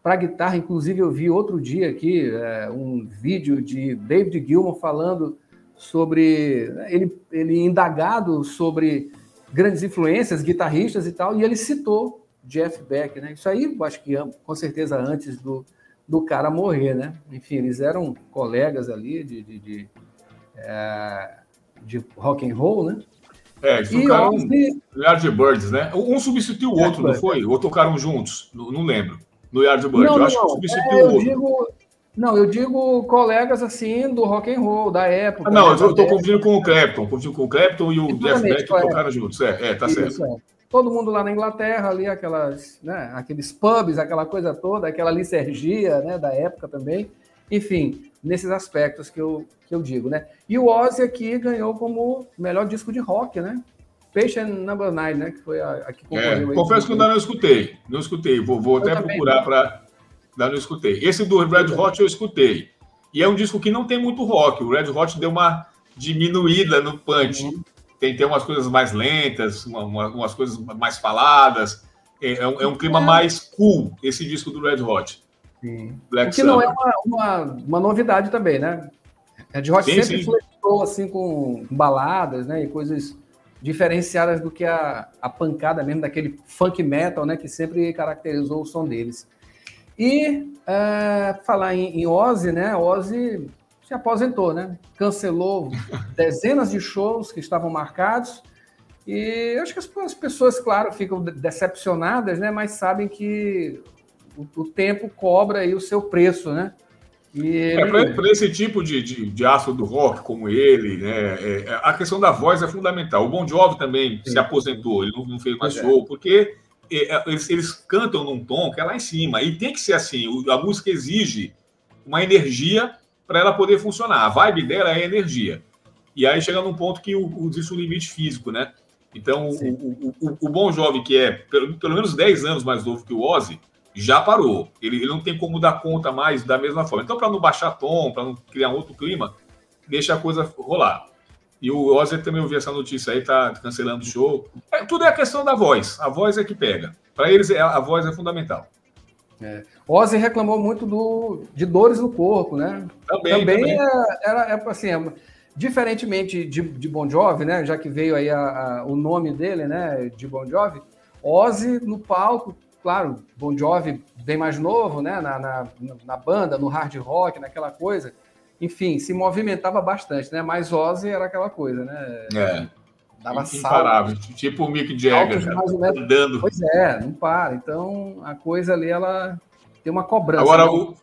para a guitarra. Inclusive, eu vi outro dia aqui é, um vídeo de David Gilmour falando sobre. Né, ele, ele indagado sobre grandes influências, guitarristas e tal, e ele citou Jeff Beck, né? Isso aí, eu acho que com certeza antes do, do cara morrer, né? Enfim, eles eram colegas ali de, de, de, é, de rock and roll, né? É, eles tocaram Ozzy... Yardbirds, né? Um substituiu o outro, não foi? Ou tocaram juntos? Não, não lembro. No Yardbirds. Não, eu acho não. que substituiu é, o outro. Digo... Não, eu digo colegas assim do rock and roll da época. Ah, não, né? eu estou confundindo com o Clapton, confundindo com o Clapton e o Jeff Beck tocaram juntos. É, é tá Isso, certo. É. Todo mundo lá na Inglaterra, ali, aquelas, né, aqueles pubs, aquela coisa toda, aquela licergia né, da época também. Enfim, nesses aspectos que eu, que eu digo, né? E o Ozzy aqui ganhou como melhor disco de rock, né? Patient Number 9, né? Que foi a, a que concorreu. É, confesso que ainda não escutei. Não escutei. Vou, vou até procurar para. Ainda não escutei. Esse do Red Hot eu escutei. E é um disco que não tem muito rock. O Red Hot deu uma diminuída no punch. Uhum tem, tem umas coisas mais lentas, uma, uma, umas coisas mais faladas. É, é, um, é, um, clima é. mais cool, esse disco do Red Hot. Sim. Black o que não é uma, uma, uma, novidade também, né? Red Hot sim, sempre flertou assim com baladas, né? E coisas diferenciadas do que a, a pancada mesmo, daquele funk metal, né? Que sempre caracterizou o som deles. E é, falar em, em Ozzy, né? Ozzy se aposentou, né? Cancelou dezenas de shows que estavam marcados. E eu acho que as pessoas, claro, ficam decepcionadas, né? Mas sabem que o, o tempo cobra aí o seu preço, né? É, ele... É, para esse tipo de, de, de aço do rock como ele, né, é, é, a questão da voz é fundamental. O Bon Jovi também Sim. se aposentou, ele não, não fez mais é. show, é. porque eles, eles, cantam num tom que é lá em cima, e tem que ser assim, a música exige uma energia para ela poder funcionar. A vibe dela é energia. E aí chega num ponto que o, existe um limite físico, né? Então, o, o, o, Bom Jovem, que é pelo, pelo menos 10 anos mais novo que o Ozzy, já parou. Ele, ele não tem como dar conta mais da mesma forma. Então, para não baixar tom, para não criar um outro clima, deixa a coisa rolar. E o Ozzy também ouviu essa notícia aí, tá cancelando o show. É, tudo é a questão da voz. A voz é que pega. Para eles, é, a voz é fundamental. É. Ozzy reclamou muito do, de dores no corpo, né? Também, também, também. É, era, é, assim, é, diferentemente de, de Bon Jovi, né? Já que veio aí a, a, o nome dele, né? De Bon Jovi, Ozzy no palco, claro, Bon Jovi bem mais novo, né? Na, na, na banda, no hard rock, naquela coisa. Enfim, se movimentava bastante, né? Mas Ozzy era aquela coisa, né? É. Dava Imparável, tipo o Mick Jagger, andando. Pois é, não para. Então, a coisa ali, ela tem uma cobrança. Agora, né? o...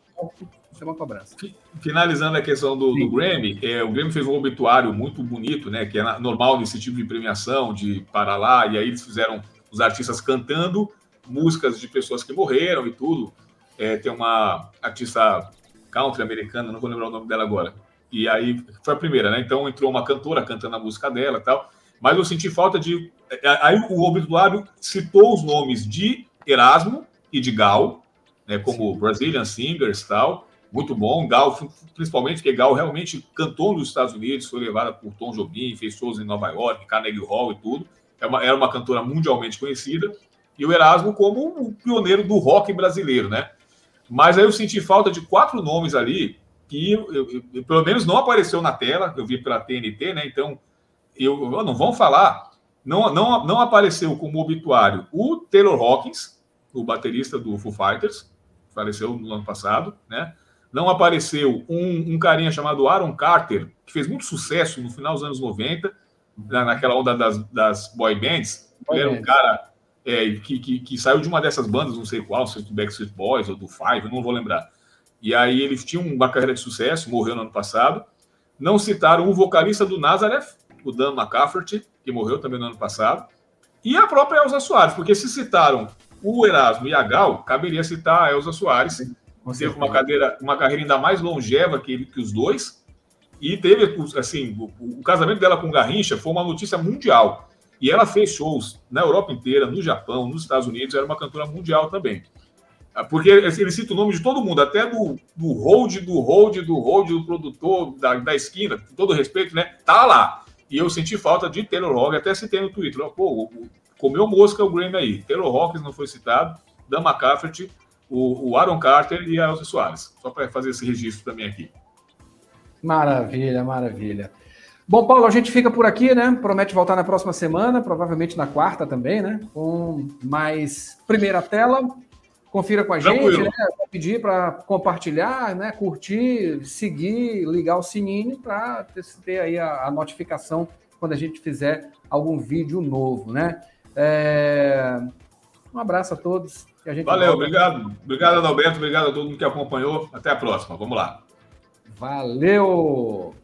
Tem uma cobrança. Finalizando a questão do, do Grammy, é, o Grammy fez um obituário muito bonito, né? Que é normal nesse tipo de premiação, de parar lá, e aí eles fizeram os artistas cantando músicas de pessoas que morreram e tudo. É, tem uma artista country americana, não vou lembrar o nome dela agora. E aí foi a primeira, né? Então entrou uma cantora cantando a música dela e tal. Mas eu senti falta de. É, aí o obituário citou os nomes de Erasmo e de Gal, né, como Brazilian Singers tal. Muito bom. Gal, principalmente porque Gal realmente cantou nos Estados Unidos, foi levada por Tom Jobim, fez shows em Nova York, Carnegie Hall e tudo. É uma, era uma cantora mundialmente conhecida. E o Erasmo como o pioneiro do rock brasileiro, né? Mas aí eu senti falta de quatro nomes ali que eu, eu, eu, pelo menos não apareceu na tela. Eu vi pela TNT, né? Então eu, não vão falar, não, não, não apareceu como obituário o Taylor Hawkins, o baterista do Foo Fighters, faleceu no ano passado, né? Não apareceu um, um carinha chamado Aaron Carter, que fez muito sucesso no final dos anos 90, naquela onda das, das boy bands. Boy ele era um cara é, que, que, que, saiu de uma dessas bandas, não sei qual, se do Backstreet Boys ou do Five, não vou lembrar. E aí ele tinha uma carreira de sucesso, morreu no ano passado. Não citaram o vocalista do Nazareth, o Dan McCafferty, que morreu também no ano passado, e a própria Elza Soares, porque se citaram o Erasmo e a Gal, caberia citar a Elza Soares, que teve uma, cadeira, uma carreira ainda mais longeva que, que os dois, e teve, assim, o, o, casamento dela com Garrincha foi uma notícia mundial. E ela fez shows na Europa inteira, no Japão, nos Estados Unidos, era uma cantora mundial também. Ah, porque ele cita o nome de todo mundo, até do, do hold, do hold, do hold, do produtor da, da esquina, com todo respeito, né? Tá lá. E eu senti falta de Taylor Hawkins, até citei no Twitter. Pô, comeu mosca o Grammy aí. Taylor Hawkins não foi citado, Dan McCafferty, o, o Aaron Carter e a Elza Soares. Só para fazer esse registro também aqui. Maravilha, maravilha. Bom, Paulo, a gente fica por aqui, né? Promete voltar na próxima semana, provavelmente na quarta também, né? Com mais primeira tela. confira com a gente, né? Vou pedir para compartilhar, né? Curtir, seguir, ligar o sininho para ter aí a, a, notificação quando a gente fizer algum vídeo novo, né? É... Um abraço a todos. Valeu, volta. obrigado. Obrigado, Adalberto. Obrigado a todo mundo que acompanhou. Até a próxima. Vamos lá. Valeu!